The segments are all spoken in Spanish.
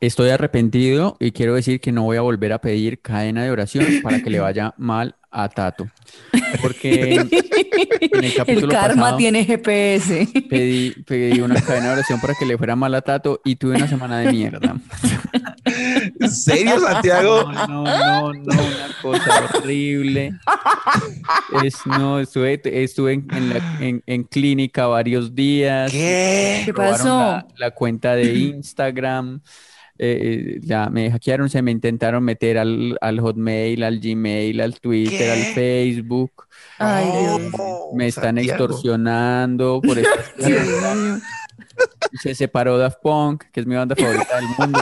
Estoy arrepentido y quiero decir que no voy a volver a pedir cadena de oración para que le vaya mal a Tato. Porque en, el capítulo El karma pasado tiene GPS. pedí, pedí una cadena de oración para que le fuera mal a Tato y tuve una semana de mierda. ¿En serio, Santiago? No, no, no, no, una cosa horrible. Es, no, estuve, estuve en, en la- en- en clínica varios días. ¿Qué? ¿Qué pasó? La, la cuenta de Instagram. Eh, ya me hackearon, se me intentaron meter al, al Hotmail, al Gmail, al Twitter, ¿Qué? al Facebook. Ay, Dios. No, Me están Santiago. extorsionando por esta Se separó Daft Punk, que es mi banda favorita del mundo.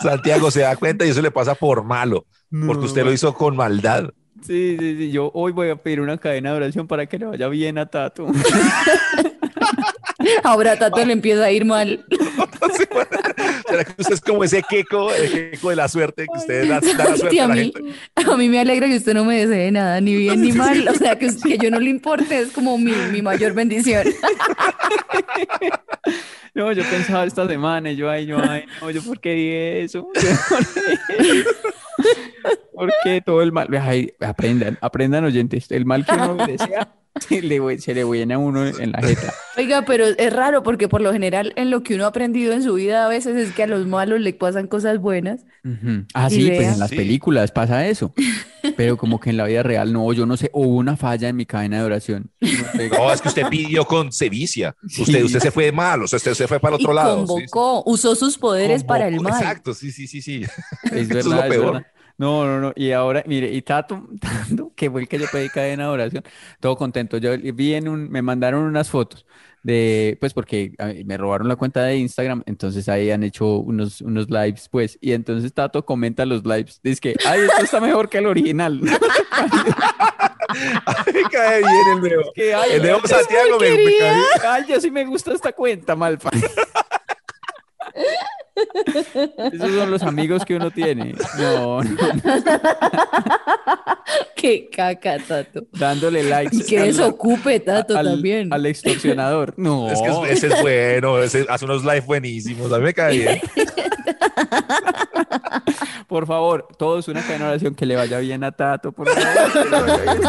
Santiago se da cuenta y eso le pasa por malo, porque usted lo hizo con maldad. Sí, sí, sí. Yo hoy voy a pedir una cadena de oración para que le vaya bien a Tato. Ahora a Tato le empieza a ir mal. ¿Será que usted es como ese queco, el queco de la suerte, que usted da, da la suerte Sí, a a la mí, gente? a mí me alegra que usted no me desee nada, ni bien ni mal. O sea, que, que yo no le importe es como mi, mi mayor bendición. No, yo pensaba esta semana, y yo, ay, yo, ay, no, yo, ¿por qué dije eso? Porque todo el mal, ay, aprendan, aprendan oyentes, el mal que uno desea, se le, se le viene a uno en la jeta. Oiga, pero es raro porque por lo general en lo que uno ha aprendido en su vida a veces es que a los malos le pasan cosas buenas. Ujú. Ah, Y sí, pues en las Sí. películas pasa eso, pero como que en la vida real no, yo no sé, hubo una falla en mi cadena de oración. No es que usted pidió con sevicia. Sí. Usted, usted se fue mal, o sea, usted se fue para el Y otro lado. sí, sí. convocó, usó sus poderes para el Convocó, mal. Exacto, sí, sí, sí, sí. Es Eso es verdad, lo es peor. verdad. No, no, no. Y ahora, mire, y Tato, Tato, que fue el que yo pedí cadena de oración, todo contento. Yo vi en un, me mandaron unas fotos de, pues porque me robaron la cuenta de Instagram, entonces ahí han hecho unos, unos lives, pues, y entonces Tato comenta los lives, dice que, ay, esto está mejor que el original. Me cae bien el nuevo. Que, ay, El nuevo ay, Santiago me, me cae bien. Ay, yo sí me gusta esta cuenta, Malfa. Esos son los amigos que uno tiene. No, no, Qué caca, Tato. dándole likes. Y que al- desocupe, Tato, al, también. al extorsionador. No. Es que es- ese es bueno, ese hace unos live buenísimos. A mí me cae bien. Por favor, todos una cadena de oración que le vaya bien a Tato, por favor.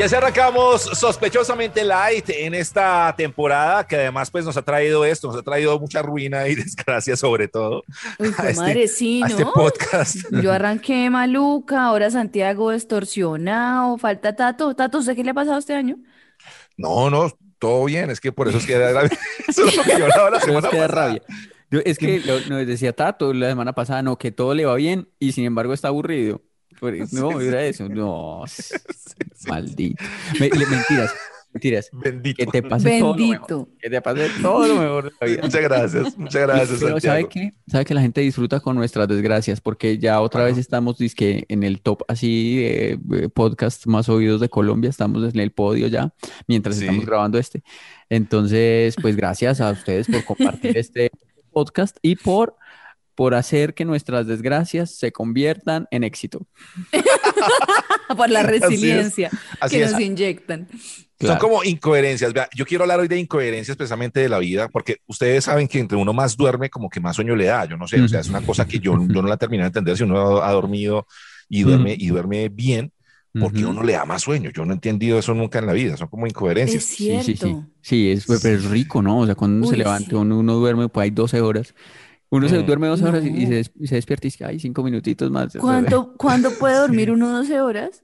Y así arrancamos sospechosamente light en esta temporada que además pues nos ha traído esto, nos ha traído mucha ruina y desgracia sobre todo Uy, a este- madre, sí, a este ¿no? podcast. Yo arranqué maluca, ahora Santiago extorsionado, falta Tato. Tato, ¿usted qué le ha pasado este año? No, no, todo bien, es que por eso es que era- eso es lo que yo hablaba la Pero es semana que pasada. rabia. Yo- es que lo, nos decía Tato la semana pasada, no, que todo le va bien y sin embargo está aburrido. Por- no, era eso. No, maldito. Me- le- mentiras, mentiras. Bendito. Que te pase todo lo mejor. Bendito. Que te pase todo lo mejor de la vida. Muchas gracias, muchas gracias, Pero ¿sabe qué? ¿Sabe que la gente disfruta con nuestras desgracias? Porque ya otra vez estamos dizque, en el top así de eh, podcast más oídos de Colombia, estamos en el podio ya, mientras Sí. estamos grabando este. Entonces, pues gracias a ustedes por compartir este podcast y por por hacer que nuestras desgracias se conviertan en éxito. Por la Así es. resiliencia Así que es. nos inyectan. Son como incoherencias. Vea, yo quiero hablar hoy de incoherencias precisamente de la vida, porque ustedes saben que entre uno más duerme, como que más sueño le da. Yo no sé, o sea, es una cosa que yo, yo no la terminé de entender si uno ha dormido y duerme, y duerme bien, porque uno le da más sueño. Yo no he entendido eso nunca en la vida. Son como Es incoherencias. Sí, sí, sí. cierto. Sí, es, pero es rico, ¿no? O sea, cuando uno se Uy, levanta, sí. uno, uno duerme, pues hay 12 horas. Uno se Mm. duerme 12 horas y, se, des- y se despierta y dice, ay, cinco minutitos más. ¿Cuánto, ¿Cuándo puede dormir uno 12 horas?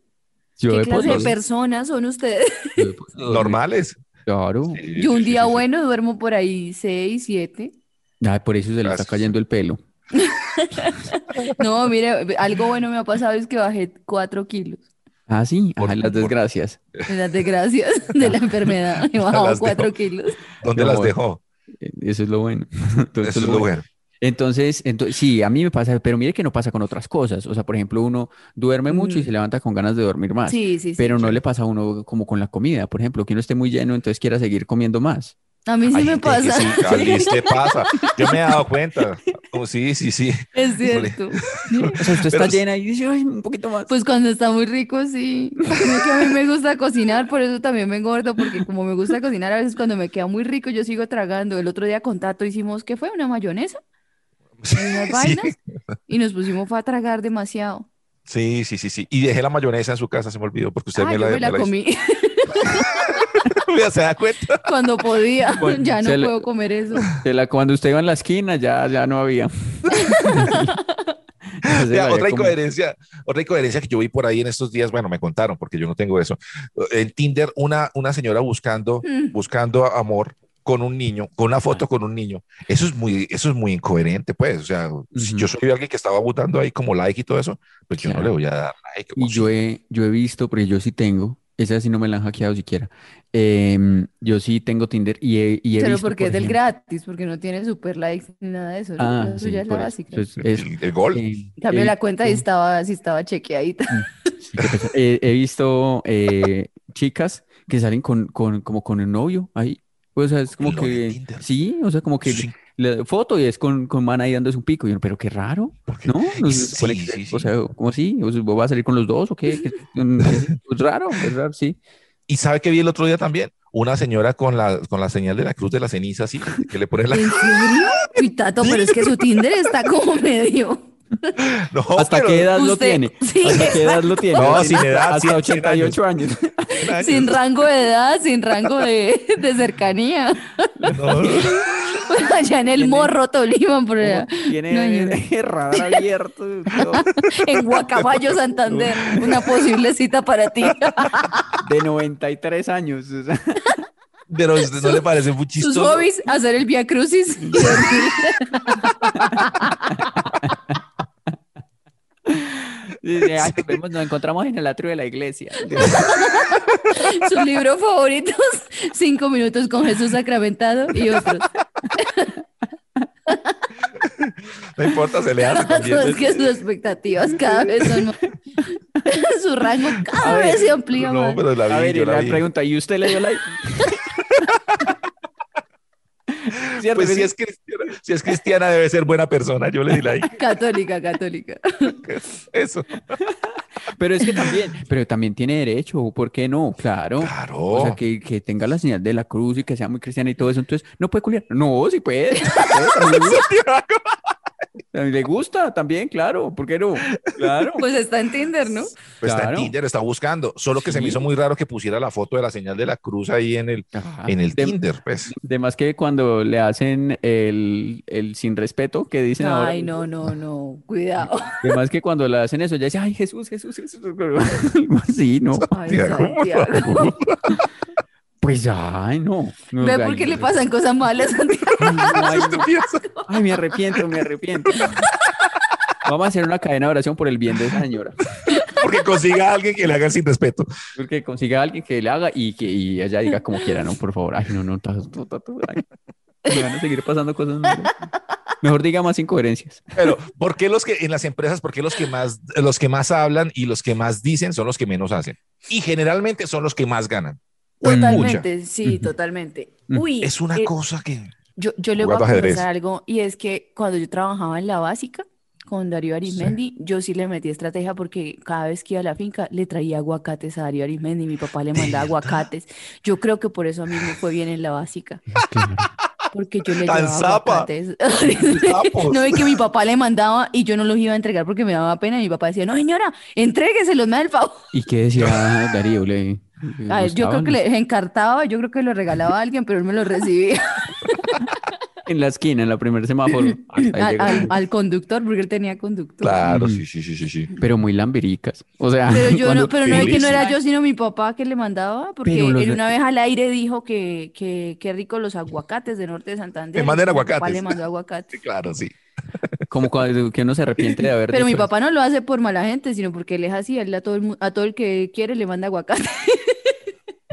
Yo ¿Qué he clase de podido- personas son ustedes? yo he podido dormir. Normales. Claro. Sí, Yo un sí, día sí, sí. bueno duermo por ahí 6, 7. Ay, por eso se le está Gracias. cayendo el pelo. No, mire, algo bueno me ha pasado es que bajé 4 kilos. Ah, sí, Por- Ay, las por- desgracias. De las desgracias de la enfermedad. He bajado Las 4 dejó. kilos. ¿Dónde No, las bueno. dejó? Eh, Eso es lo bueno. Eso es lo bueno. Entonces, ento- sí, a mí me pasa, pero mire que no pasa con otras cosas. O sea, por ejemplo, uno duerme mucho y Mm. se levanta con ganas de dormir más. Sí, sí, sí. Pero no le pasa a uno como con la comida, por ejemplo, que uno esté muy lleno, entonces quiera seguir comiendo más. A mí sí Hay me pasa. sí, a Liz te pasa. Yo me he dado cuenta. Oh, sí, sí, sí. Es cierto. O sea, usted está Pero- llena y dice, ay, un poquito más. Pues cuando está muy rico, sí. No, que a mí me gusta cocinar, por eso también me engordo, porque como me gusta cocinar, a veces cuando me queda muy rico, yo sigo tragando. El otro día con Tato hicimos, ¿qué fue? ¿Una mayonesa? Unas Sí, vainas. Y nos pusimos fue a tragar demasiado. sí, sí, sí, sí. Y dejé la mayonesa en su casa, se me olvidó, porque usted Ah, me yo la, me la me la comí Mira, ¿Se da cuenta? cuando podía. Bueno, Ya no puedo comer eso. La, cuando usted iba en la esquina, ya, ya no había. Ya la otra incoherencia, otra incoherencia que yo vi por ahí en estos días, bueno, me contaron porque yo no tengo eso. En Tinder, una, una señora buscando, Mm. buscando amor con un niño, con una foto con un niño. Eso es muy, eso es muy incoherente, pues. O sea, si yo soy alguien que estaba votando ahí como like y todo eso, pues yo no le voy a dar like. Y yo he, yo he visto, porque yo sí tengo, esa sí no me la han hackeado siquiera. Em, yo sí tengo Tinder y he, y he Pero visto, porque por es del gratis, porque no tiene super likes ni nada de eso. ¿no? Ah, Eso sí, ya es por la eso. básica. Entonces, es- el, el gol. eh, cambio, la cuenta sí estaba, sí estaba chequeadita. Sí, pesar. He, he visto eh, chicas que salen con, con, como con el novio ahí. O sea, es como que, Tinder. sí, o sea, como que Sí. la foto y es con, con man ahí dándose un pico. Y yo, pero qué raro, ¿no? No sí, sí, O sí. sea, ¿cómo así? O sea, ¿Vos vas a salir con los dos o qué? ¿Qué- qué- Es raro, es raro, sí. Y sabe que vi el otro día también una señora con la, con la señal de la cruz de la ceniza, así, que le pone la. ¿En serio? Uy, Tato, pero es que su Tinder está como medio. No, ¿Hasta pero- qué edad lo tiene? sí, ¿Hasta qué edad lo tiene? No, sin edad, Hasta sin- sin 88 años. Sin rango de edad, sin rango de, de cercanía. No, Allá en el Tiene- Morro, Tolima, por allá. Tiene No, radar abierto. En Guacamayos, Santander. Una posible cita para ti. De 93 años. o sea. pero no le parece muy Sus chistoso. hobbies, hacer el Via Crucis. Y dormir. Dice, "Ay, nos vemos, nos encontramos en el atrio de la iglesia. Sus libros favoritos, Cinco minutos con Jesús sacramentado y otros. No importa, se le hace también. es que sus expectativas cada vez son más. Su rango cada A ver, vez se amplía No, más. pero la vi, A ver, yo y la la vi. pregunta, ¿y usted le dio like? ¿Cierto Pues si es, cristiana, si es cristiana debe ser buena persona. Yo le di like. Católica, católica. Eso. Pero es que también, pero también tiene derecho, ¿por qué no? Claro. Claro. O sea, que, que tenga la señal de la cruz y que sea muy cristiana y todo eso, entonces, ¿no puede culiar? No, sí puede. puede, le gusta. También le gusta, también, claro, ¿por qué no? Claro. Pues está en Tinder, ¿no? Pues está en Claro. Tinder, está buscando. Solo que se me hizo muy raro que pusiera la foto de la señal de la cruz ahí en el, Ajá. en el De- Tinder, pues. De más que cuando le hacen el, el sin respeto que dicen ahora. Ay, no, no, no. Cuidado. De más que cuando le hacen eso, ya dice, ay, Jesús, Jesús, Jesús. Así, ¿no? Ay, Santiago. Pues, ay, no. no Ve por qué le pasan cosas malas, Santiago. Ay, no. Ay, me arrepiento, me arrepiento. Vamos a hacer una cadena de oración por el bien de esa señora. Porque consiga a alguien que le haga sin respeto. Porque consiga a alguien que le haga y que y ella diga como quiera, ¿no? Por favor. Ay, no, no, ta- ta- ta- ta- ay. Me van a seguir pasando cosas malas. Mejor diga más incoherencias. Pero, ¿por qué los que en las empresas, por qué los que más, los que más hablan y los que más dicen son los que menos hacen? Y generalmente son los que más ganan. Pues, Totalmente, sí, totalmente. Mm. Uy, Es una eh, cosa que. Yo, yo le voy a confesar algo, y es que cuando yo trabajaba en la básica con Darío Arismendi, yo sí le metí estrategia porque cada vez que iba a la finca le traía aguacates a Darío Arismendi, mi papá le mandaba aguacates. Yo creo que por eso a mí me fue bien en la básica, porque yo le Tan llevaba zapa. aguacates. No, y que mi papá le mandaba y yo no los iba a entregar porque me daba pena, y mi papá decía, no señora, entrégueselos, me da el favor. ¿Y qué decía Darío? ¿Le, le A ver, yo creo que le encartaba, yo creo que lo regalaba a alguien, pero él me lo recibía En la esquina, en la primer semáforo. Al, llegó. al- al conductor, porque él tenía conductor. Claro, sí, sí, sí, sí, sí. Pero muy lambiricas. O sea, Pero yo cuando- no, pero no es que no era yo, sino mi papá que le mandaba, porque los él una vez al aire dijo que, que, que rico los aguacates de Norte de Santander. Mi papá aguacates. le mandó aguacates. Sí, claro, sí. Como cuando que uno se arrepiente de haber Pero mi papá no lo hace por mala gente, sino porque él es así, él a todo el, a todo el que quiere le manda aguacate.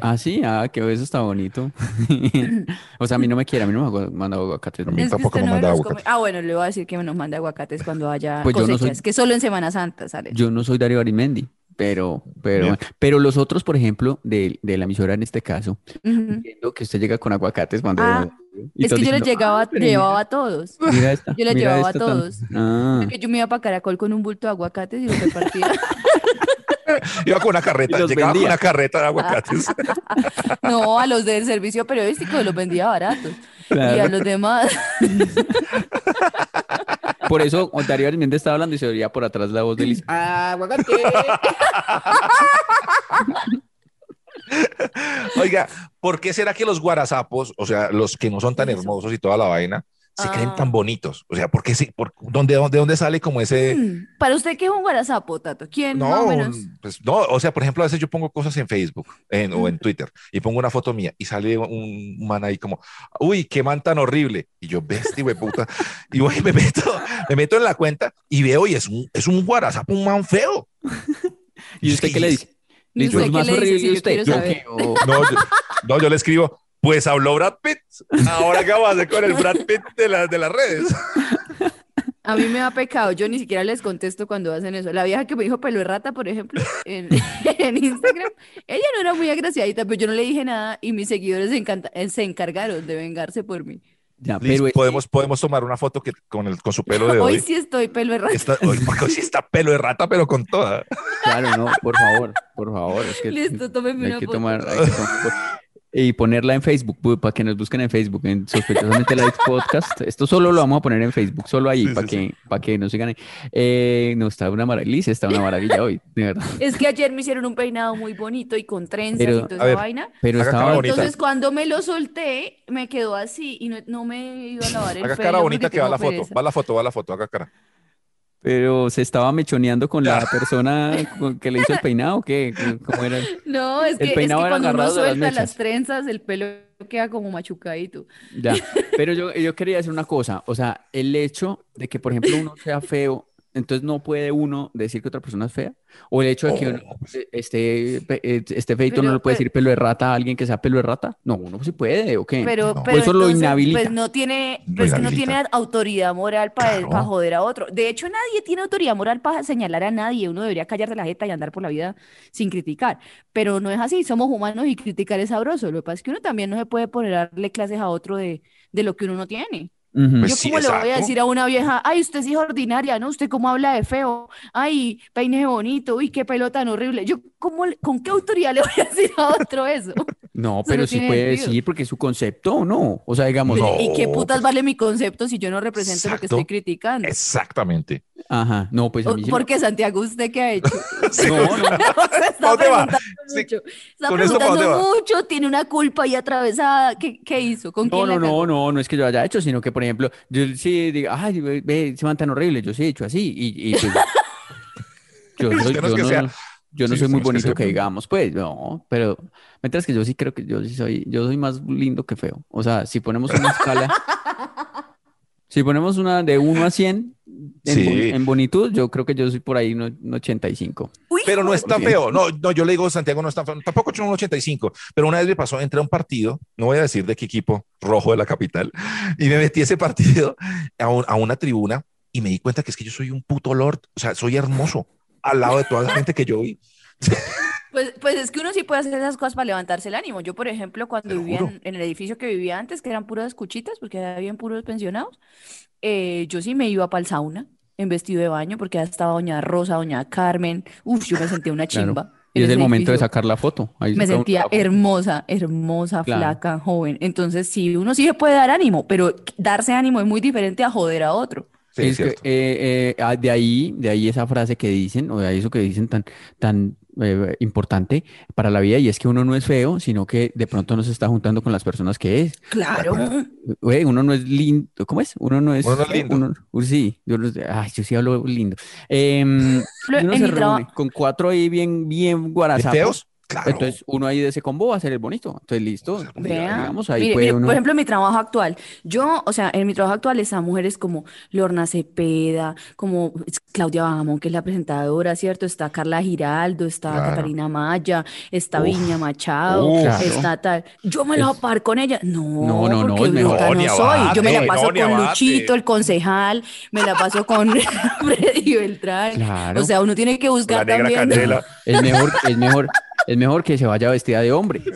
Ah, sí, ah, que eso está bonito. O sea, a mí no me quiere, a mí no me ha mandado aguacates. A mí tampoco me no manda los aguacate. come. Ah, bueno, le voy a decir que nos manda aguacates cuando haya Pues yo no soy- cosechas, que solo en Semana Santa sale. Yo no soy Darío Arimendi, pero, pero, Bien. pero los otros, por ejemplo, de, de la emisora en este caso, entiendo que usted llega con aguacates cuando... Ah, y Es que yo les llegaba, "Ah, llevaba mira, a todos. mira esta, Yo les mira llevaba a esta tan-". todos. Ah, Porque yo me iba para Caracol con un bulto de aguacates y los repartía. Iba con una carreta, llegaba con vendía. una carreta de aguacates. No, a los del servicio periodístico los vendía baratos. Y a los demás. por eso Darío Arimendi estaba hablando y se oía por atrás la voz de Liz. ¡Ah, aguacate! Oiga, ¿por qué será que los guarazapos, o sea, los que no son tan hermosos y toda la vaina, se creen Ah. tan bonitos? O sea, ¿por qué sí? Por, ¿dónde, dónde, ¿Dónde sale como ese... Mm, Para usted, ¿qué es un guarazapo, Tato? ¿Quién más o No, menos? pues no, o sea, por ejemplo, a veces yo pongo cosas en Facebook en- o en Twitter y pongo una foto mía y sale un man ahí como, uy, qué man tan horrible. Y yo, bestia, güey, puta. Y voy, me meto, me meto en la cuenta y veo y es un, es un guarazapo, un man feo. ¿Y usted qué le dice? ¿Y Listo, qué más le dice? horrible yo usted. ¿Yo saber. qué? O- No, yo, no, yo le escribo, pues habló Brad Pitt. Ahora qué vamos a hacer con el Brad Pitt de, las de las redes. A mí me da pecado, yo ni siquiera les contesto cuando hacen eso. La vieja que me dijo pelo de rata, por ejemplo, en, en Instagram, ella no era muy agraciadita, pero yo no le dije nada y mis seguidores se, encanta- eh, se encargaron de vengarse por mí. Ya, Liz, pero es- podemos, podemos tomar una foto que, con, el, con su pelo de Hoy hoy. sí estoy pelo de rata. Está, hoy, sí está pelo de rata, pero con toda. Claro, no, por favor, por favor. Es que Listo, tómeme hay una que foto. tomar, hay que tomar- y ponerla en Facebook, para que nos busquen en Facebook, en Sospechosamente Light Podcast. Esto solo lo vamos a poner en Facebook, solo ahí, Sí, para sí, que, para que nos sigan ahí. Eh, no, está una maravilla, Liz, está una maravilla hoy, de verdad. Es que ayer me hicieron un peinado muy bonito y con trenzas Pero, y toda esa ver, vaina. Pero Haga estaba, bonita. Entonces cuando me lo solté, me quedó así y no, no me iba a lavar el Haga pelo cara bonita que va la foto. pereza. Va la foto, va la foto, haga cara. Pero se estaba mechoneando con la persona con- que le hizo el peinado, ¿o ¿qué? ¿Cómo era? No, es El que, es que peinado era cuando uno las suelta las, mechas. trenzas, el pelo queda como machucadito. Ya, pero yo, yo quería decir una cosa, o sea, el hecho de que, por ejemplo, uno sea feo, entonces no puede uno decir que otra persona es fea, o el hecho de que uno eh, esté feito no le puede pero- decir pelo de rata a alguien que sea pelo de rata, no, uno sí puede, ¿o qué? Pero, No. pero Eso lo inhabilita. pues no tiene, pues que no tiene autoridad moral para Claro. joder a otro. De hecho, nadie tiene autoridad moral para señalar a nadie. Uno debería callarse la jeta y andar por la vida sin criticar. Pero no es así, somos humanos y criticar es sabroso. Lo que pasa es que uno también no se puede poner a darle clases a otro de, de lo que uno no tiene. Pues Yo sí, como le voy a exacto. decir a una vieja, ay, usted es hija ordinaria, ¿no? Usted cómo habla de feo, ay, peine bonito, uy, qué pelo tan horrible. Yo, ¿cómo, le- ¿con qué autoridad le voy a decir a otro eso? No, pero no sí puede sentido. decir porque es su concepto o no, o sea, digamos, No. ¿Y qué putas vale mi concepto si yo no represento lo que estoy criticando? Exactamente. ajá, no, pues a mí sí ¿Por no. qué, Santiago, usted qué ha hecho? Sí. No, no, Se está ¿Dónde va? preguntando Sí. mucho. Está Con esto, ¿pa' preguntando dónde va? mucho, tiene una culpa ahí atravesada. ¿Qué, qué hizo? ¿Con No, quién no, la no, no, no es que yo haya hecho, sino que, por ejemplo, yo sí digo, ay, ve, se van tan horrible, yo sí he hecho así, y, y pues, yo, no es yo que no, sea- yo no sí, soy muy que bonito que muy- digamos, pues, no, pero, mientras que yo sí creo que yo sí soy, yo soy más lindo que feo, o sea, si ponemos una escala, si ponemos una de 1 a 100 en, Sí. en bonitud, yo creo que yo soy por ahí un, un 85. Uy, Pero no es tan Ok. feo. No, no, yo le digo, Santiago no es tan feo. Tampoco he hecho un 85. Pero una vez me pasó, entré a un partido, no voy a decir de qué equipo, rojo de la capital, y me metí ese partido a, un- a una tribuna y me di cuenta que es que yo soy un puto lord. O sea, soy hermoso al lado de toda la gente que yo vi. Pues, pues es que uno sí puede hacer esas cosas para levantarse el ánimo. Yo, por ejemplo, cuando vivía en, en el edificio que vivía antes, que eran puras cuchitas, porque había puros pensionados, eh, yo sí me iba para el sauna en vestido de baño, porque ya estaba doña Rosa, doña Carmen. Uf, yo me sentía una Claro. chimba. Y en es el momento de edificio. sacar la foto. Ahí Me sentía hermosa, hermosa, Claro. flaca, joven. Entonces, sí, uno sí se puede dar ánimo, pero darse ánimo es muy diferente a joder a otro. Sí, Es es que, cierto. eh, eh, ah, de ahí, de ahí esa frase que dicen, o de ahí eso que dicen tan, tan eh, importante para la vida, y es que uno no es feo, sino que de pronto no se está juntando con las personas que es. Claro. Güey, uno no es lindo, ¿cómo es? Uno no es, Uno no es lindo. uno- uh, sí, yo, no- ay, yo sí hablo lindo. Em, uno se reúne con cuatro ahí bien, bien ¿De guarazapos. Claro. Entonces uno ahí de ese combo va a ser el bonito. Entonces listo, Vea. digamos, ahí Mire, puede mire, uno. por ejemplo, en mi trabajo actual, yo, o sea, en mi trabajo actual están mujeres como Lorna Cepeda, como Claudia Bajamón, que es la presentadora, ¿cierto? Está Carla Giraldo, está Claro. Catalina Maya, está Uf. Viña Machado. Claro. está tal. Yo me la voy a par con ella. No, No, no, no, porque es mejor. bruta No, no soy. Yo me la paso con. Luchito, el concejal, me la paso con Freddy Beltrán. Claro. O sea, uno tiene que La buscar negra también. Es mejor, es mejor, es mejor que se vaya vestida de hombre.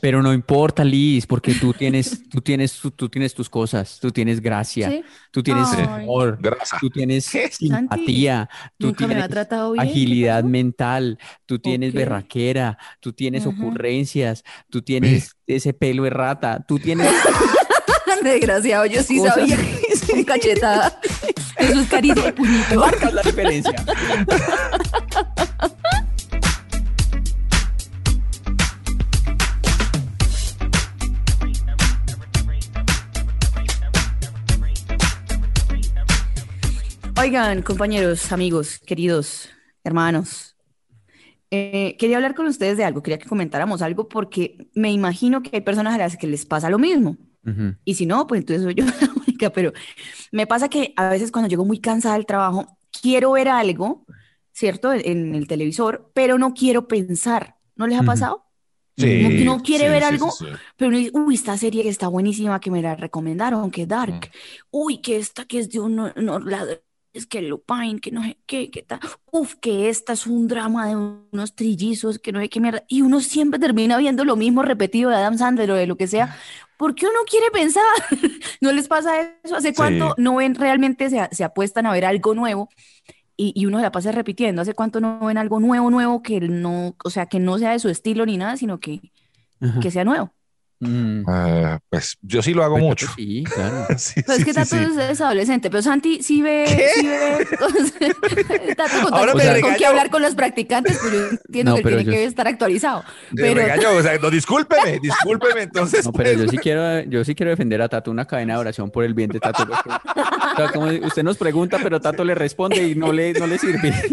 Pero no importa, Liz, porque tú tienes, tú tienes, tú, tú tienes tus cosas, tú tienes gracia, Sí. tú tienes Ay. amor, Grasa. tú tienes simpatía, tú Nunca tienes ha tratado bien. ¿qué agilidad mental, tú tienes Ok. berraquera, tú tienes ocurrencias, tú tienes ese pelo de rata, tú tienes Desgraciado, yo sí Cosas. sabía que es un cachetada. Eso es caricia de puñito. marcas la diferencia. Oigan, compañeros, amigos, queridos, hermanos, eh, quería hablar con ustedes de algo, quería que comentáramos algo porque me imagino que hay personas a las que les pasa lo mismo. Y si no, pues entonces soy yo la única, pero me pasa que a veces cuando llego muy cansada del trabajo, quiero ver algo, ¿cierto? En, el televisor, pero no quiero pensar. ¿No les ha pasado? Sí, Como que uno quiere sí, ver sí, algo, pero uno dice, uy, esta serie que está buenísima, que me la recomendaron, que Dark. Uy, que esta que es de un, no, la- es que Lupin, que no sé qué, que tal. Uf, que esta es un drama de unos trillizos, que no sé qué mierda. Y uno siempre termina viendo lo mismo repetido de Adam Sandler o de lo que sea, porque uno quiere pensar. ¿No les pasa eso? ¿Hace cuánto no ven realmente, se, se apuestan a ver algo nuevo? Y, y uno se la pasa repitiendo. ¿Hace cuánto no ven algo nuevo, nuevo, que no, o sea, que no sea de su estilo ni nada, sino que, Ajá. que sea nuevo? Mm. Ah, pues yo sí lo hago Pues, mucho. Sí, claro. Sí, Pues es que Tato sí. es, es adolescente, pero Santi sí ve, sí ve, Tato con, Ahora con- me con regañó. qué hablar con los practicantes, pues yo entiendo No, que pero tiene yo- que estar actualizado. Me Pero regañó, o sea, no, discúlpeme, discúlpeme, entonces. No, pero yo pues, sí quiero, yo sí quiero defender a Tato, una cadena de oración por el bien de Tato. porque- o sea, como usted nos pregunta, pero Tato le responde y no le, no le sirve.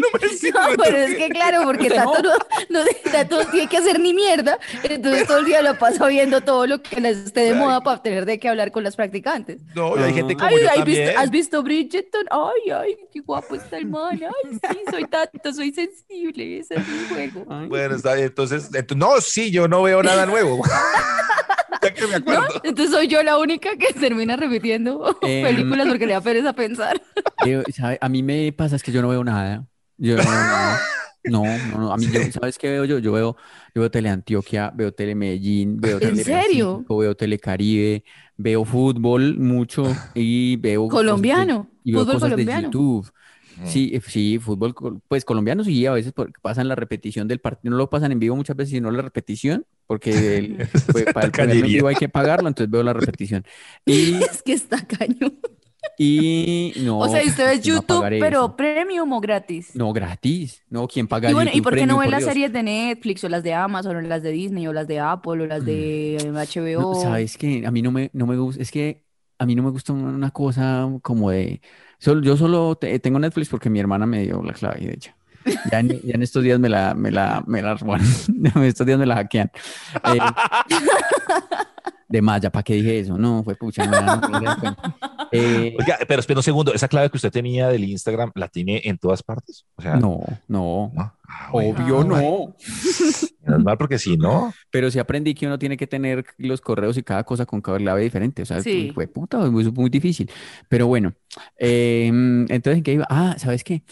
No, pero es que claro, porque Tato no, no, Tato no tiene que hacer ni mierda, entonces todo el día lo pasa viendo todo lo que les esté de moda para tener de qué hablar con las practicantes. No, y hay gente como Ay, yo ay, también. ¿visto- ¿has visto Bridgerton? Ay, ay, qué guapo está el man. Ay, sí, soy Tato, soy sensible, ese es mi juego. Ay. Bueno, está bien, entonces, ent- no, sí, yo no veo nada nuevo. ya que me ¿No? acuerdo. Entonces soy yo la única que termina repitiendo Em. películas porque le da pereza pensar. Eh, ¿sabe? A mí me pasa es que yo no veo nada. Yo no veo nada. No, no, no. A mí, yo, ¿sabes qué veo yo? Yo veo, yo veo Teleantioquia, veo Telemedellín, veo ¿En serio? Telepacífico, veo Telecaribe, veo fútbol mucho y veo cosas de- Colombiano, y veo fútbol cosas de colombiano. YouTube. Sí, eh, sí, fútbol, pues colombiano sí, a veces porque pasan la repetición del partido, no lo pasan en vivo muchas veces, sino la repetición, porque el- pues, para el ponerlo en vivo hay que pagarlo, entonces veo la repetición. Y, Es que está cañón. Y no, O sea, y usted ve ¿quién va a YouTube, pero eso? premium o gratis. No, gratis. No, ¿quién paga Y bueno, ¿y YouTube por qué no ve las Dios? series de Netflix o las de Amazon o las de Disney o las de Apple o las de No, HBO? sabes que a mí no me, no me gusta, es que a mí no me gusta una cosa como de, solo, yo solo te- tengo Netflix porque mi hermana me dio la clave de ella. Ya en, ya en estos días me la, me la, me la, bueno, en estos días me la hackean. Eh, de Maya, ¿para qué dije eso? No, fue pucha, no, no. Eh, Oiga, pero espera un segundo, esa clave que usted tenía del Instagram, ¿la tiene en todas partes? O sea, no, no, ¿no? Ah, bueno, obvio no. menos mal, porque si no, Pero sí aprendí que uno tiene que tener los correos y cada cosa con cada clave diferente. O sea, Sí. fue puta, es muy, muy difícil. Pero bueno, eh, entonces, ¿en qué iba? Ah, ¿sabes qué?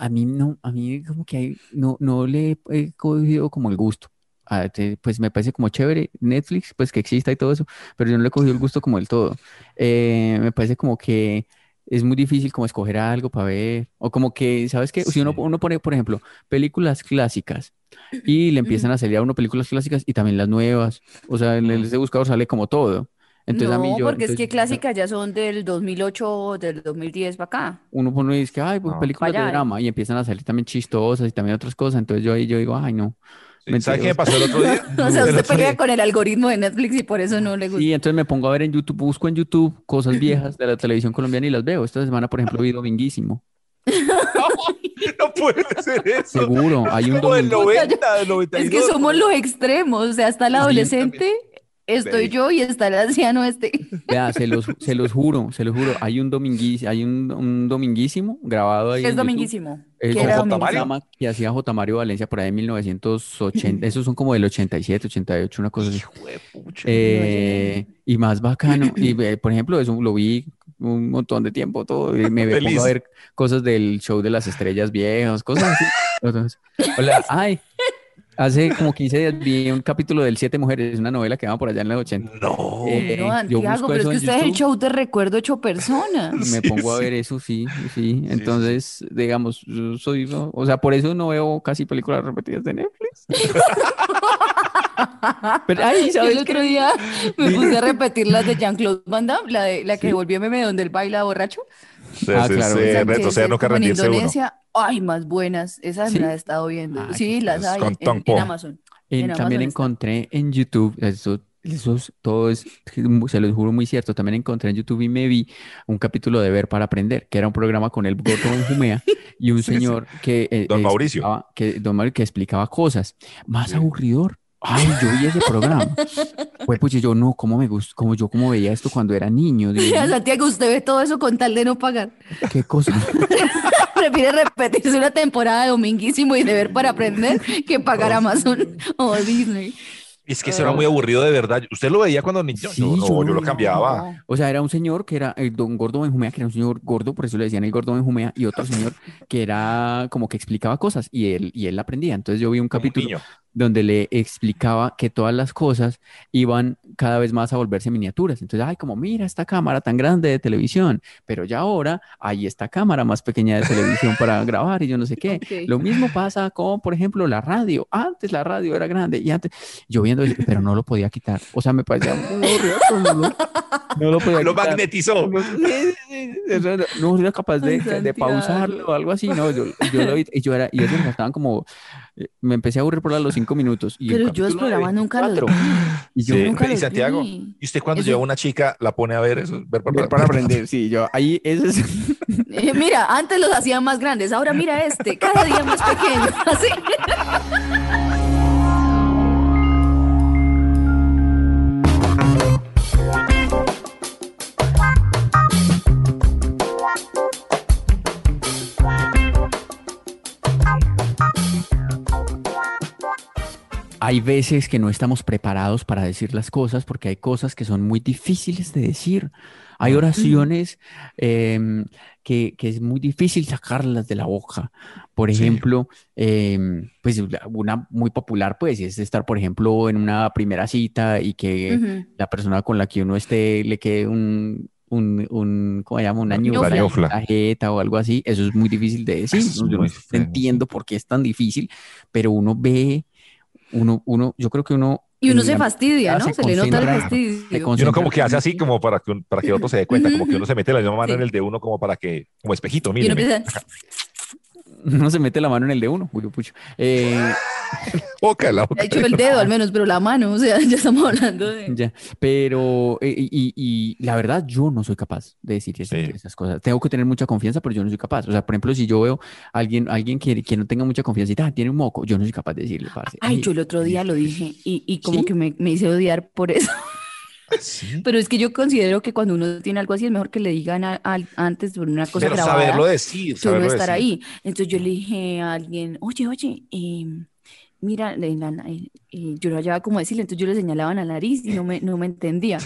A mí no, a mí como que hay- no, no le he cogido como el gusto. Ah, pues me parece como chévere Netflix, pues que exista y todo eso, pero yo no le he cogido el gusto como del todo. Eh, me parece como que es muy difícil como escoger algo para ver, o como que, ¿sabes qué? Si uno, uno pone, por ejemplo, películas clásicas y le empiezan a salir a uno películas clásicas y también las nuevas, o sea, en el ese buscador sale como todo. Entonces a mí no, yo, porque es entonces, que clásicas ya son del 2008, del 2010 para acá. uno pone y dice que, ay, pues No. películas de Vaya. drama y empiezan a salir también chistosas y también otras cosas, entonces yo ahí yo digo, ay, no. Sí, ¿Sabe qué me pasó el otro día? O sea, usted pelea día- con el algoritmo de Netflix y por eso no le gusta. Sí, entonces me pongo a ver en YouTube, busco en YouTube cosas viejas de la televisión colombiana y las veo. Esta semana, por ejemplo, vi Dominguísimo. No puede ser eso. Seguro, hay un domingo. 90, del 92. Es que somos los extremos, o sea, está el adolescente, estoy yo y está el anciano este. Vea, se los, se los juro, se los juro. Hay un dominguísimo, hay un, un dominguísimo grabado ahí Es en YouTube. dominguísimo. Es ¿Qué era J. dominguísimo? Que hacía J. Mario Valencia por ahí en 1980. Esos son como del 87, 88, una cosa así. Pucha. Eh, y más bacano. Y eh, por ejemplo, eso lo vi un montón de tiempo todo. Y me Feliz. pongo a ver cosas del show de las estrellas viejas, cosas así. Entonces, hola, ay, hace como 15 días vi un capítulo del Siete Mujeres, una novela que va por allá en los 80. No. Eh, No, yo Santiago, busco pero es que usted es el show de recuerdo hecho persona. Me Sí, pongo a ver eso, sí, sí. Entonces, digamos, yo soy, ¿no? o sea, por eso no veo casi películas repetidas de Netflix. Pero, ay, ¿sabes el otro día me puse a repetir las de Jean-Claude Van Damme, la, de, la que volvió meme donde él baila borracho. Sí, Ah, sí, claro, sí, esa que retroceder, en rendirse uno. Indonesia. Ay, más buenas. Esas ¿Sí? me las he estado viendo. Ah, sí, las hay con en, en. Amazon. En- En también Amazon está. encontré en YouTube, eso, eso es- todo es, se los juro muy cierto, también encontré en YouTube y me vi un capítulo de Ver para Aprender, que era un programa con el Gordo Benjumea y un Sí, sí. señor que... eh, Don Mauricio. explicaba- Que, don Mauricio que explicaba cosas. Más aburridor. Ay, yo vi ese programa. Pues, pues yo no, ¿cómo me gustó? Como yo, como veía esto cuando era niño. Mío, Santiago, usted ve todo eso con tal de no pagar. qué cosa. Prefiere repetirse una temporada de dominguísimo y de ver para aprender que pagar Amazon o Disney. Es que eso era muy aburrido de verdad. ¿Usted lo veía cuando niño? Sí, yo, no, yo yo lo no. cambiaba. O sea, era un señor que era el don Gordo Benjumea, que era un señor gordo, por eso le decían el Gordo Benjumea, y otro señor que era como que explicaba cosas y él, y él aprendía. Entonces yo vi un Como capítulo niño. Donde le explicaba que todas las cosas iban cada vez más a volverse miniaturas. Entonces, ay, como mira esta cámara tan grande de televisión, pero ya ahora hay esta cámara más pequeña de televisión para grabar y yo no sé qué. Lo mismo pasa con, por ejemplo, la radio. Antes la radio era grande y antes yo viendo pero no lo podía quitar. O sea, me parecía muy no, lo podía Lo quitar. magnetizó. No, no, no era capaz de, de pausarlo o algo así. No, yo, yo lo vi y yo era, y eso me estaban como, me empecé a aburrir por los cinco minutos. Y Pero yo los programas nunca los 24, Y yo Sí. nunca Y los Santiago, vi. ¿y usted cuando Eso- lleva a una chica la pone a ver eso? Ver para, Ver para aprender, sí, yo ahí ese es Eh, mira, antes los hacían más grandes, ahora mira este, cada día más pequeño. Así. Hay veces que no estamos preparados para decir las cosas porque hay cosas que son muy difíciles de decir. Hay oraciones em, que, que es muy difícil sacarlas de la boca. Por Sí. ejemplo, em, pues la- una muy popular pues es estar, por ejemplo, en una primera cita y que Ujú. la persona con la que uno esté le quede un, un, un ¿cómo se llama? Una ñufla en ñufla. la jeta o algo así. Eso es muy difícil de decir. Es Yo no entiendo por qué es tan difícil, pero uno ve, uno, uno, yo creo que uno... Y uno en se fastidia, ¿no? se Se le nota el fastidio. Y uno como que hace así como para que, un- para que otro se dé cuenta, como que uno se mete la misma mano Sí. en el de uno como para que, como espejito, Y mire. Uno se mete la mano en el de uno, uy, pucho. Eh, Boca, la boca. de hecho el dedo al menos, pero la mano, o sea, ya estamos hablando de... ya, pero, eh, y, y- y la verdad, yo no soy capaz de decir esas, Sí. esas cosas. Tengo que tener mucha confianza, pero yo no soy capaz. O sea, por ejemplo, si yo veo a alguien, alguien que, que no tenga mucha confianza y "Ah, tiene un moco, yo no soy capaz de decirle, parce. Ay, yo el otro día lo dije y, y como ¿Sí? que me, me hice odiar por eso. Sí. Pero es que yo considero que cuando uno tiene algo así es mejor que le digan a- al- antes de una cosa Pero grabada saberlo decir, que uno saberlo estar decir. ahí. Entonces yo le dije a alguien, oye, oye, em, mira, la eh, eh, yo no hallaba cómo decirle, entonces yo le señalaba en la nariz y no me, no me entendía.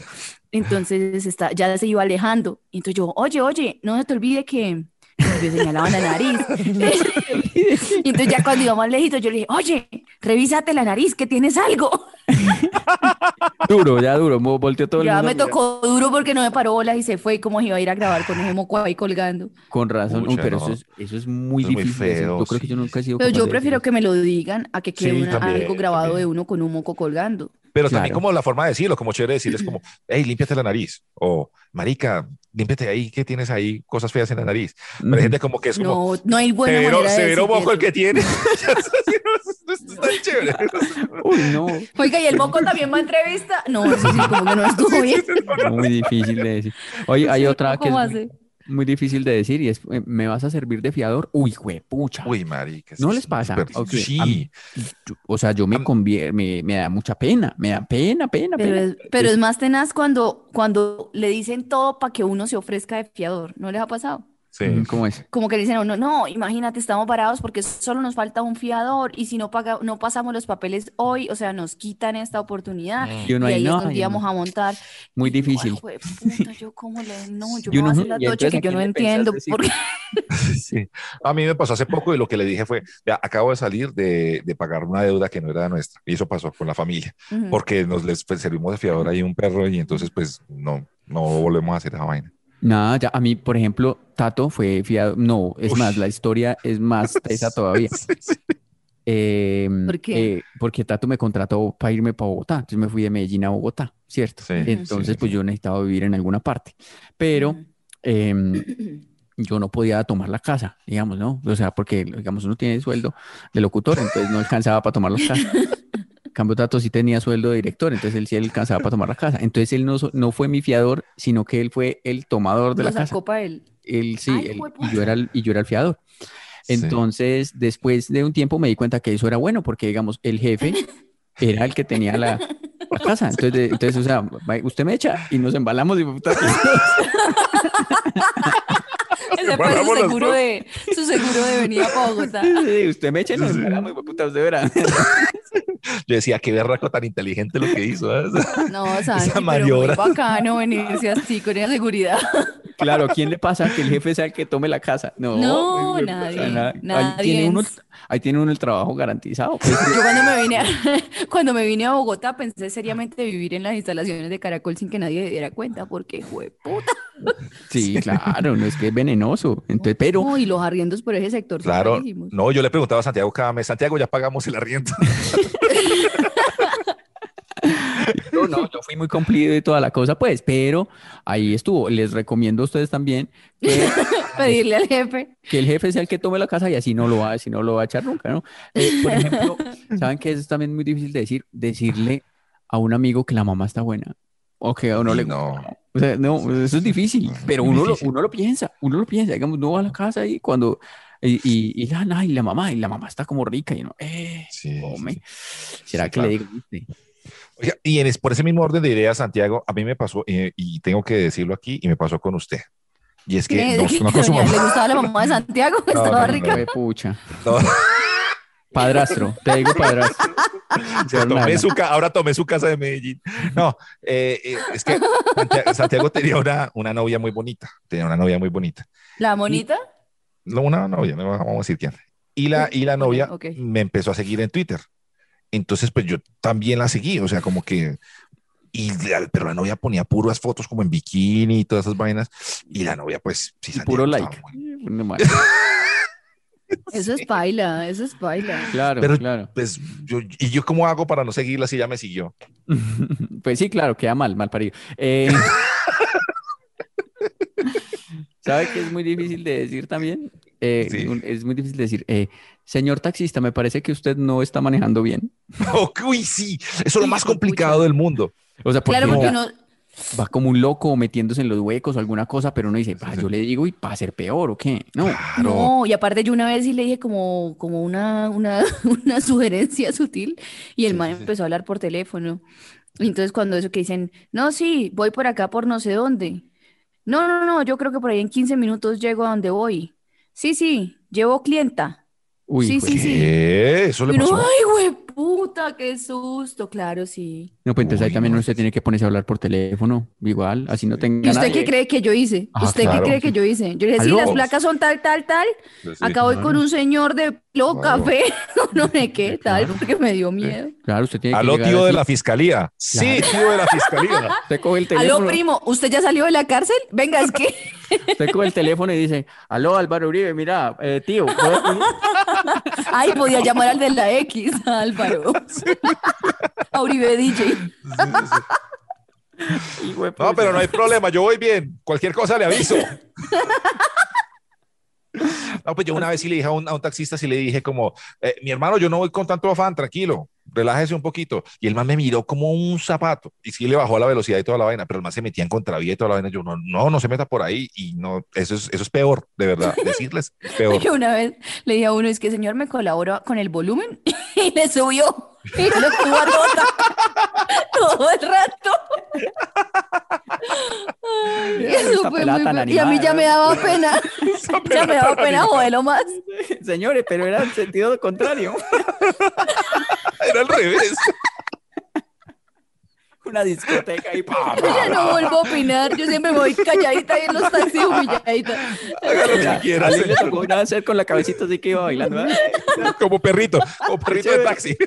Entonces está, ya se iba alejando. Entonces yo, oye, oye, no se te olvide que, me señalaba la nariz. y entonces ya cuando iba más lejito, yo le dije, oye, revísate la nariz, que tienes algo. Duro, ya duro, mo- volteó todo el Ya me tocó duro porque no me paró bolas y se fue, como iba a ir a grabar con ese moco ahí colgando. Con razón, uy, pero no. eso es, eso es muy Eso es muy difícil. feo, Yo creo que yo nunca he sido Pero yo prefiero que me lo digan a que quede Sí, una- también, algo grabado también. de uno con un moco colgando. Pero Claro. también como la forma de decirlo, como chévere decirles como, hey, límpiate la nariz. O, marica, límpiate ahí, que tienes ahí cosas feas en la nariz. Pero hay gente como que es como, No, no hay buena severo, manera de severo moco el que tiene. Está chévere. Uy, no, Oiga, ¿y el moco también va a entrevista? No, eso sí, como que no estuvo bien. muy difícil de decir. Oye, hay Sí, otra que es ¿cómo muy, difícil de decir y es, eh, ¿me vas a servir de fiador? Uy, juepucha. Uy, marica. ¿No les pasa? Sí. mí- O sea, yo me convier- me, me da mucha pena, me da pena, pena, Pero pena. es, pero es más tenaz cuando, cuando le dicen todo para que uno se ofrezca de fiador. ¿No les ha pasado? Sí. Mm, ¿Cómo es? Como que le dicen a uno, no, imagínate, estamos parados porque solo nos falta un fiador y si no paga, no pasamos los papeles hoy, o sea, nos quitan esta oportunidad Mm. Y uno y ahí, es no, donde íbamos uno- a montar. Muy difícil. "Ay, jueputa, yo cómo le, no, yo Y me uno, voy a hacer y las entonces, doches que ¿a yo no entiendo porque Sí. A mí me pasó hace poco y lo que le dije fue, "Vea, acabo de salir de, de pagar una deuda que no era nuestra. Y eso pasó con la familia, Ujú. porque nos les pues, servimos de fiador ahí un perro y entonces pues no, no volvemos a hacer esa vaina. Nada, ya a mí, por ejemplo, Tato fue fiado. No, es más, la historia es más tesa todavía. Eh, ¿Por qué? eh, porque Tato me contrató para irme para Bogotá. Entonces me fui de Medellín a Bogotá, ¿cierto? Sí, Entonces, sí, pues sí. yo necesitaba vivir en alguna parte. Pero em, yo no podía tomar la casa, digamos, ¿no? O sea, porque, digamos, uno tiene sueldo de locutor, entonces no alcanzaba para tomar la casa. En cambio, Tato sí tenía sueldo de director, entonces él sí alcanzaba para tomar la casa. Entonces él no, so- no fue mi fiador, sino que él fue el tomador de Lo la casa. para él. Él sí, Ay, él- y yo era el, y yo era el fiador. Sí. Entonces, después de un tiempo me di cuenta que eso era bueno, porque, digamos, el jefe era el que tenía la, la casa. Entonces, de- entonces, o sea, usted me echa y nos embalamos y puta, Ese fue su seguro de, su seguro de venida para Bogotá. Sí, usted me echa y nos embalamos y puta, usted verá. Yo decía, qué berraco tan inteligente lo que hizo. ¿eh? No, Santi, pero muy maniobra. bacano venirse así con esa seguridad. Claro, ¿quién le pasa que el jefe sea el que tome la casa? No, No, nadie, o sea, Ahí nadie tiene uno, ahí tiene uno el trabajo garantizado. pues. Yo cuando me vine a, cuando me vine a Bogotá pensé seriamente vivir en las instalaciones de Caracol sin que nadie se diera cuenta, porque fue puta. Sí, claro, no es que es venenoso. Entonces, pero No, y los arriendos por ese sector son Claro, no, yo le preguntaba a Santiago cada mes, Santiago, ya pagamos el arriendo. Yo no, yo fui muy cumplido y toda la cosa, pues, pero ahí estuvo. Les recomiendo a ustedes también que, Pedirle al jefe. que el jefe sea el que tome la casa y así no lo va, así no lo va a echar nunca, ¿no? Eh, por ejemplo, ¿saben que es también muy difícil de decir? Decirle a un amigo que la mamá está buena o que a uno le no. O sea, no, eso es difícil, pero uno lo, difícil. uno lo piensa, uno lo piensa, digamos, uno va a la casa y cuando, y, y, y, la, ay, la mamá, y la mamá está como rica, y uno, eh, Sí, come. sí, ¿Será Sí, que claro. le digo? Oiga, y en por ese mismo orden de ideas, Santiago, a mí me pasó, eh, y tengo que decirlo aquí, y me pasó con usted. Y es que no, ¿De qué no con su mamá. ¿Le gustaba la mamá de Santiago? No, Estaba no, no, rica. Fue pucha. No, Padrastro, te digo padrastro. se tomé su ahora tomé su casa de Medellín. No, eh, eh, es que Santiago, Santiago tenía una, una novia muy bonita. Tenía una novia muy bonita. ¿La monita? No, una novia, no vamos a decir quién. Y la, y la novia ok. me empezó a seguir en Twitter. Entonces, pues yo también la seguí, o sea, como que. Y la- pero la novia ponía puras fotos como en bikini y todas esas vainas. Y la novia, pues, sí, Y Santiago puro like. muy-. Eso es baila, eso es baila. Claro, Pero- claro. Pues yo, ¿y yo cómo hago para no seguirla si ya me siguió? Pues sí, claro, queda mal, mal parido. Eh, ¿sabe que es muy difícil de decir también? Eh, Sí. un- Es muy difícil decir, eh, señor taxista, me parece que usted no está manejando bien. Oh, uy, sí, eso es lo más de complicado del mundo. O sea, porque Claro, porque uno va como un loco metiéndose en los huecos o alguna cosa, pero uno dice, "Ah, yo le digo y va a ser peor o qué. No, Claro. no, y aparte yo una vez sí le dije como, como una, una, una sugerencia sutil y el Sí, man empezó a hablar por teléfono. Entonces cuando eso que dicen, no, sí, voy por acá por no sé dónde. No, no, no, yo creo que por ahí en 15 minutos llego a donde voy. Sí, sí, llevo clienta. uy, Sí, pues, sí, sí. ¿Qué? ¿Eso le uno, pasó? ay, güey, puta. qué susto, claro, sí. No, pues entonces ahí también no, uno se tiene que ponerse a hablar por teléfono, igual, así no ¿Y tenga usted qué cree que yo hice? Ah, ¿Usted claro. qué cree que yo hice? Yo le dije, sí, Aló. las placas son tal, tal, tal. Sí, Acá voy con un señor de pelo Claro. café, no sé qué tal, porque me dio miedo. Claro, usted tiene que Aló, tío de la fiscalía. Sí, tío de la fiscalía. Usted coge el Aló, teléfono, primo, ¿usted ya salió de la cárcel? Venga, es que usted coge el teléfono y dice, aló, Álvaro Uribe, mira, eh, tío, ¿puedo venir?" Ay, podía llamar al de la X, a Álvaro. A Uribe DJ. No, pero no hay problema, yo voy bien. Cualquier cosa le aviso. No, pues yo una vez sí le dije a un, a un taxista, sí le dije como, eh, mi hermano, yo no voy con tanto afán, tranquilo, relájese un poquito. Y el man me miró como un zapato y sí le bajó la velocidad y toda la vaina, pero el man se metía en contravía y toda la vaina. Yo, no, no, no se meta por ahí y no, eso es, eso es peor, de verdad, decirles es peor. Yo una vez le dije a uno, es que señor me colabora con el volumen y le subió. Y lo tuvo a toda todo el rato. Ay, Esa eso fue pelada muy tan bu- Y a mí ya me daba pena. Ya me daba pena joderlo más. Señores, pero era en sentido contrario. Era al revés. Una discoteca y pa, Yo ya no vuelvo a opinar. Yo siempre me voy calladita y en los taxis humilladita. Haga lo que quiera, A mí me señor. tocó una vez hacer con la cabecita así que iba bailando. ¿eh? Como perrito, como perrito de taxi.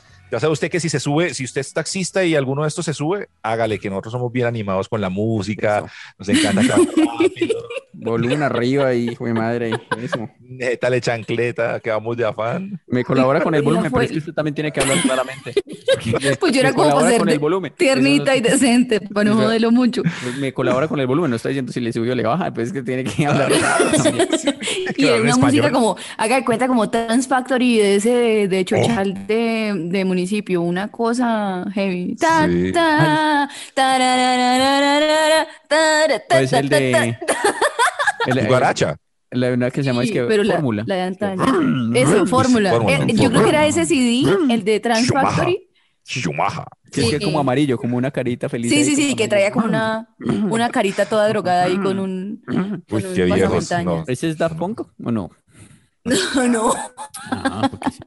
Ya sabe usted que si se sube, si usted es taxista y alguno de estos se sube, hágale que nosotros somos bien animados con la música, nos encanta rápido, Volumen arriba y hijo de madre. Eso. métale chancleta, que vamos de afán. Me colabora con el volumen, pero es que usted también tiene que hablar claramente. Pues yo Me era como para ser con de- el volumen. tiernita y decente, para no joderlo mucho. pues me colabora con el volumen, no está diciendo si le subió o le baja, pues es que tiene que hablar. Y en una música como, haga de cuenta como Trans Factory de ese de, de Oh. Chochal de, de municipio, una cosa heavy. Ta, Sí. ta, ser el ta, de. el- Guaracha. La una que se llama es Sí, que pero la, Fórmula. la de antaño. Eso, fórmula. Fórmula, Eh, yo creo que era ese CD, el de Trans. Factory. Schumacher. Que es que es como Sí. amarillo, como una carita feliz. Sí, sí, con sí, que traía como una, una carita toda drogada ahí con un, con Uy, un qué viejos. pasamontañas. ¿Ese es Daft Punk o no? No, no, Ah, porque sí.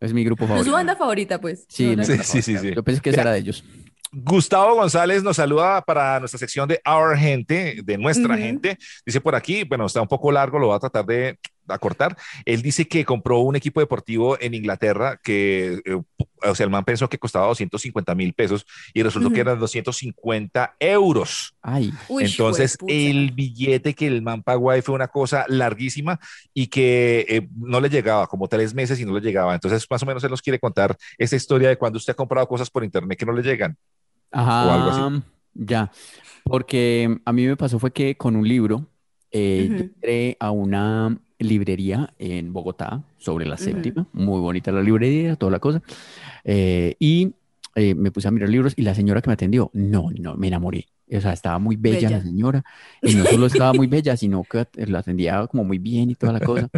Es mi grupo es su favorito. banda favorita, pues. Sí, No, no, Sí, sí, sí, sí. Yo pensé que esa era de ellos. Gustavo González nos saluda para nuestra sección de Our Gente, de nuestra gente. Dice por aquí, bueno, está un poco largo, lo va a tratar de acortar. Él dice que compró un equipo deportivo en Inglaterra que, eh, o sea, el man pensó que costaba 250 mil pesos y resultó que eran 250 euros. Ay, Uy, Entonces, el billete que el man pagó ahí fue una cosa larguísima y que eh, no le llegaba, como tres meses y no le llegaba. Entonces, más o menos él nos quiere contar esta historia de cuando usted ha comprado cosas por internet que no le llegan. Ajá, O algo así. ya. Porque a mí me pasó fue que con un libro eh, yo entré a una librería en Bogotá, sobre la Ujú. séptima, muy bonita la librería, toda la cosa. eh, y eh, me puse a mirar libros y la señora que me atendió, no, no, me enamoré. O sea, estaba muy bella, la señora. Y no solo estaba muy bella, sino que la atendía como muy bien y toda la cosa.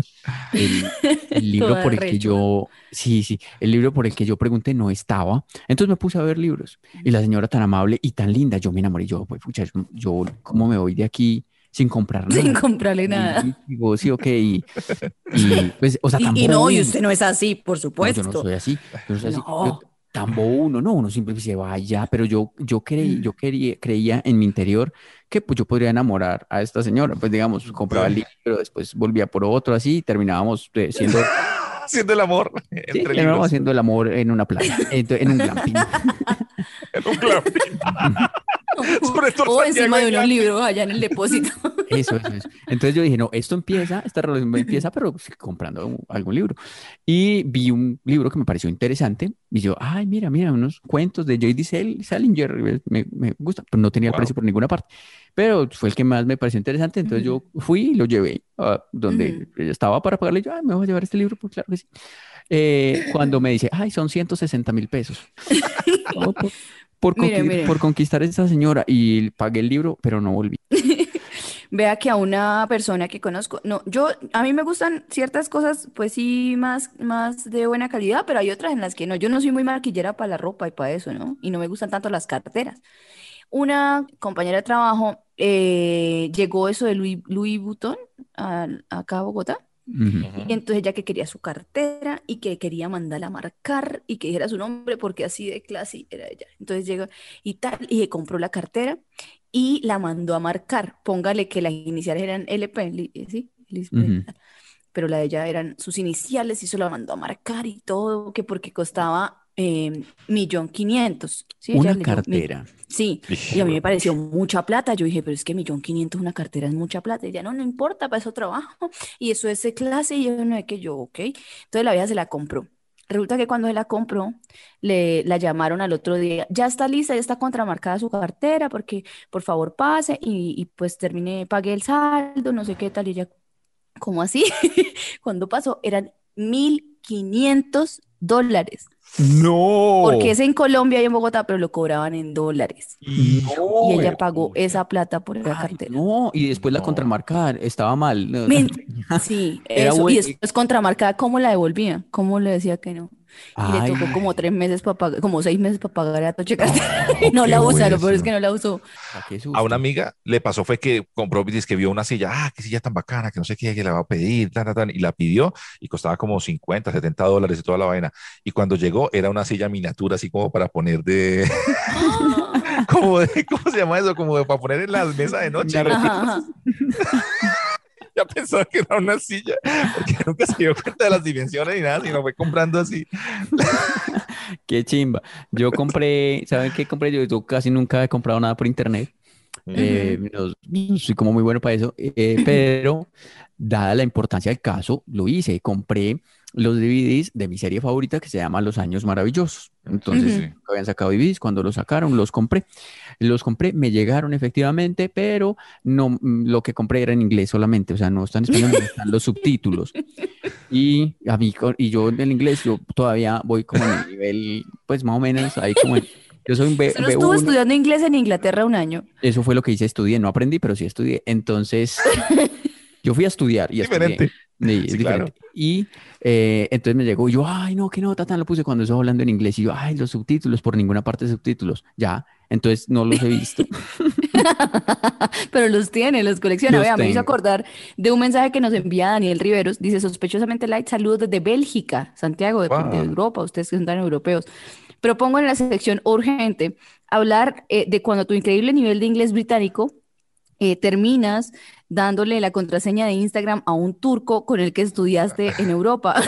El, el libro Toda por el que yo, sí, sí, el libro por el que yo pregunté no estaba. Entonces me puse a ver libros. Y la señora tan amable y tan linda, yo me enamoré. Yo, pues, pucha, yo, ¿cómo me voy de aquí sin comprar nada? Sin comprarle nada. y digo, sí, ok. Y, y, pues, o sea, Y, tan y no, y usted no es así, por No, supuesto. yo no soy así. Yo no soy así. No. Yo- uno, no, uno siempre dice, vaya, pero yo, yo creí, yo quería, creía en mi interior que pues yo podría enamorar a esta señora. Pues digamos, compraba el libro, después volvía por otro, así, y terminábamos eh, siendo, Haciendo el amor sí, entre libros. haciendo el amor en una playa, en, en un glamping. En un glamping. Sobre todo o Santiago encima de unos libros allá en el depósito. Eso, eso, eso. Entonces yo dije, no, esto empieza, esta relación empieza, pero pues, comprando un- algún libro. Y vi un libro que me pareció interesante y yo, ay, mira, mira, unos cuentos de J.D. Sal- Salinger, me, me gusta, pero no tenía Wow. precio por ninguna parte. Pero fue el que más me pareció interesante, entonces yo fui y lo llevé a donde ella estaba para pagarle. Yo, ay, me voy a llevar este libro, pues claro que sí. Eh, cuando me dice, ay, son 160 mil pesos. Oh, por, por, Mire, conqui- mire. por conquistar a esa señora y pagué el libro, pero no volví. Vea que a una persona que conozco, no, yo, a mí me gustan ciertas cosas, pues sí, más, más de buena calidad, pero hay otras en las que no. Yo no soy muy marquillera para la ropa y para eso, ¿no? Y no me gustan tanto las carteras. Una compañera de trabajo eh, llegó eso de Louis, Louis Vuitton a, acá a Bogotá. Y entonces ella que quería su cartera y que quería mandarla a marcar y que dijera su nombre porque así de clase era ella. Entonces llegó y tal, y compró la cartera y la mandó a marcar. Póngale que las iniciales eran LP, eh, ¿sí? Lisbeth, Ujú. tal. Pero la de ella eran sus iniciales y se la mandó a marcar y todo, que porque costaba eh, millón quinientos. ¿sí? Una mi- cartera. Sí, y a mí me pareció mucha plata. Yo dije, pero es que millón quinientos una cartera es mucha plata. Y ya no, no importa, para eso trabajo. Y eso es de clase. Y yo no es que yo, ok. Entonces la vieja se la compró. Resulta que cuando se la compró, le la llamaron al otro día. Ya está lista, ya está contramarcada su cartera, porque por favor pase y, y pues terminé, pagué el saldo, no sé qué tal. Y ella, ¿cómo así? Cuando pasó, eran mil quinientos dólares. No. Porque es en Colombia y en Bogotá, pero lo cobraban en dólares. Y ella pagó esa plata por esa Ay, cartera. no, y después la No. contramarcada estaba mal. No, Men- sí, Era eso. buen- Y después contramarcada, ¿cómo la devolvía? ¿Cómo le decía que no? Y le Ay, tocó como tres meses para pagar, como seis meses para pagar a Toche cartera. Y no la usa, lo peor es que no la usó. ah, qué A una amiga le pasó fue que compró, dice que vio una silla, ah, qué silla tan bacana, que no sé qué, que la va a pedir, tan, tan, tan, y la pidió y costaba como 50, 70 dólares y toda la vaina. Y cuando llegó era una silla miniatura, así como para poner de, como de, ¿cómo se llama eso? Como de para poner en las mesas de noche. Ya pensaba que era una silla, porque nunca se dio cuenta de las dimensiones ni nada, sino fue comprando así. Qué chimba. Yo compré, ¿saben qué compré? Yo, yo casi nunca he comprado nada por internet. Eh, no, no soy como muy bueno para eso, eh, pero dada la importancia del caso, lo hice. Compré los DVDs de mi serie favorita que se llama Los Años Maravillosos. Entonces. Sí. habían sacado DVDs, cuando los sacaron, los compré. Los compré, me llegaron efectivamente, pero no, mm, lo que compré era en inglés solamente, o sea, no está en español, no están los subtítulos. Y a mí, y yo en el inglés, yo todavía voy como en el nivel, pues más o menos, ahí como en- yo soy un B, estuvo B1. estudiando inglés en Inglaterra un año. Eso fue lo que hice, estudié, no aprendí, pero sí estudié. Entonces, yo fui a estudiar y estudié. Diferente. Sí, es Sí, diferente. Y eh, entonces me llegó y yo, ay, no, qué nota tan lo puse cuando estoy hablando en inglés. Y yo, ay, los subtítulos, por ninguna parte subtítulos. Ya, entonces no los he visto. Pero los tiene, los colecciona. Los Vea, me hizo acordar de un mensaje que nos envía Daniel Riveros. Dice, sospechosamente light, saludos desde Bélgica, Santiago, de, de. Europa, ustedes que son tan europeos. Propongo en la sección urgente hablar eh, de cuando tu increíble nivel de inglés británico eh, terminas dándole la contraseña de Instagram a un turco con el que estudiaste en Europa.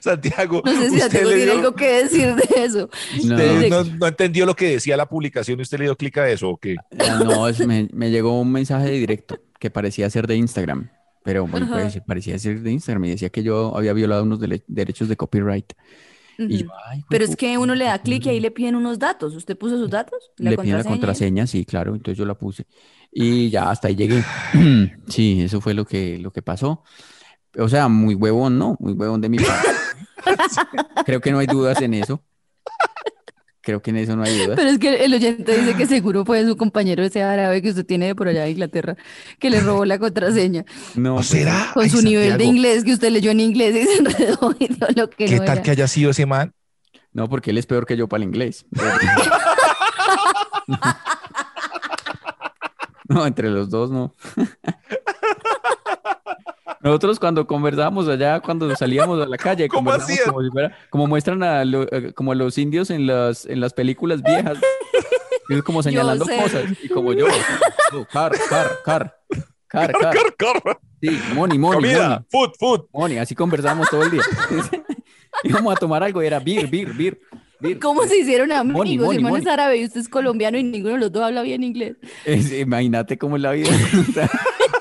Santiago, No sé si Santiago tiene dio- algo que decir de eso. No, usted No. no, no entendió lo que decía la publicación y usted le dio clic a eso, ¿o qué? No, es- me, me llegó un mensaje directo que parecía ser de Instagram. Pero bueno, pues, parecía ser de Instagram y decía que yo había violado unos derechos de copyright. Y yo, Ujú. ay, Pero es que uno le da clic y ahí le piden unos datos. ¿Usted puso sus datos? Le piden la contraseña, sí, claro, entonces yo la puse y ya hasta ahí llegué. Sí, eso fue lo que, lo que pasó. O sea, muy huevón, ¿no? Muy huevón de mi parte. Creo que no hay dudas en eso. Creo que en eso no hay dudas. Pero es que el oyente dice que seguro fue su compañero ese árabe que usted tiene de por allá de Inglaterra que le robó la contraseña No, ¿O pues, será? con Ay, su nivel de inglés que usted leyó en inglés y se enredó y todo lo que ¿Qué no tal era. que haya sido ese man? no, porque él es peor que yo para el inglés. No, entre los dos no. Nosotros cuando conversábamos allá, cuando salíamos a la calle, ¿Cómo conversábamos hacían? como si fuera, como muestran a, lo- eh, como a los indios en las, en las películas viejas, es como señalando cosas, y como yo, yo, car, car, car, car, car, Cor, cor. sí, money, money, Comida, money, food, food. money, así conversábamos todo el día. Íbamos a tomar algo y era beer, beer, beer. ¿Cómo se hicieron amigos? Money, money, hermano es money. árabe y usted es colombiano y ninguno de los dos habla bien inglés. Es- imagínate cómo es la vida.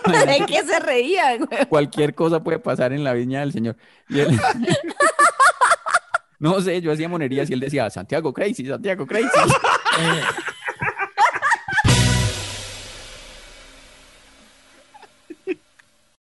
O sea, ¿De qué se reían? güey? cualquier cosa puede pasar en la viña del Señor. Y él- No sé, yo hacía monerías y él decía, Santiago Crazy, Santiago Crazy.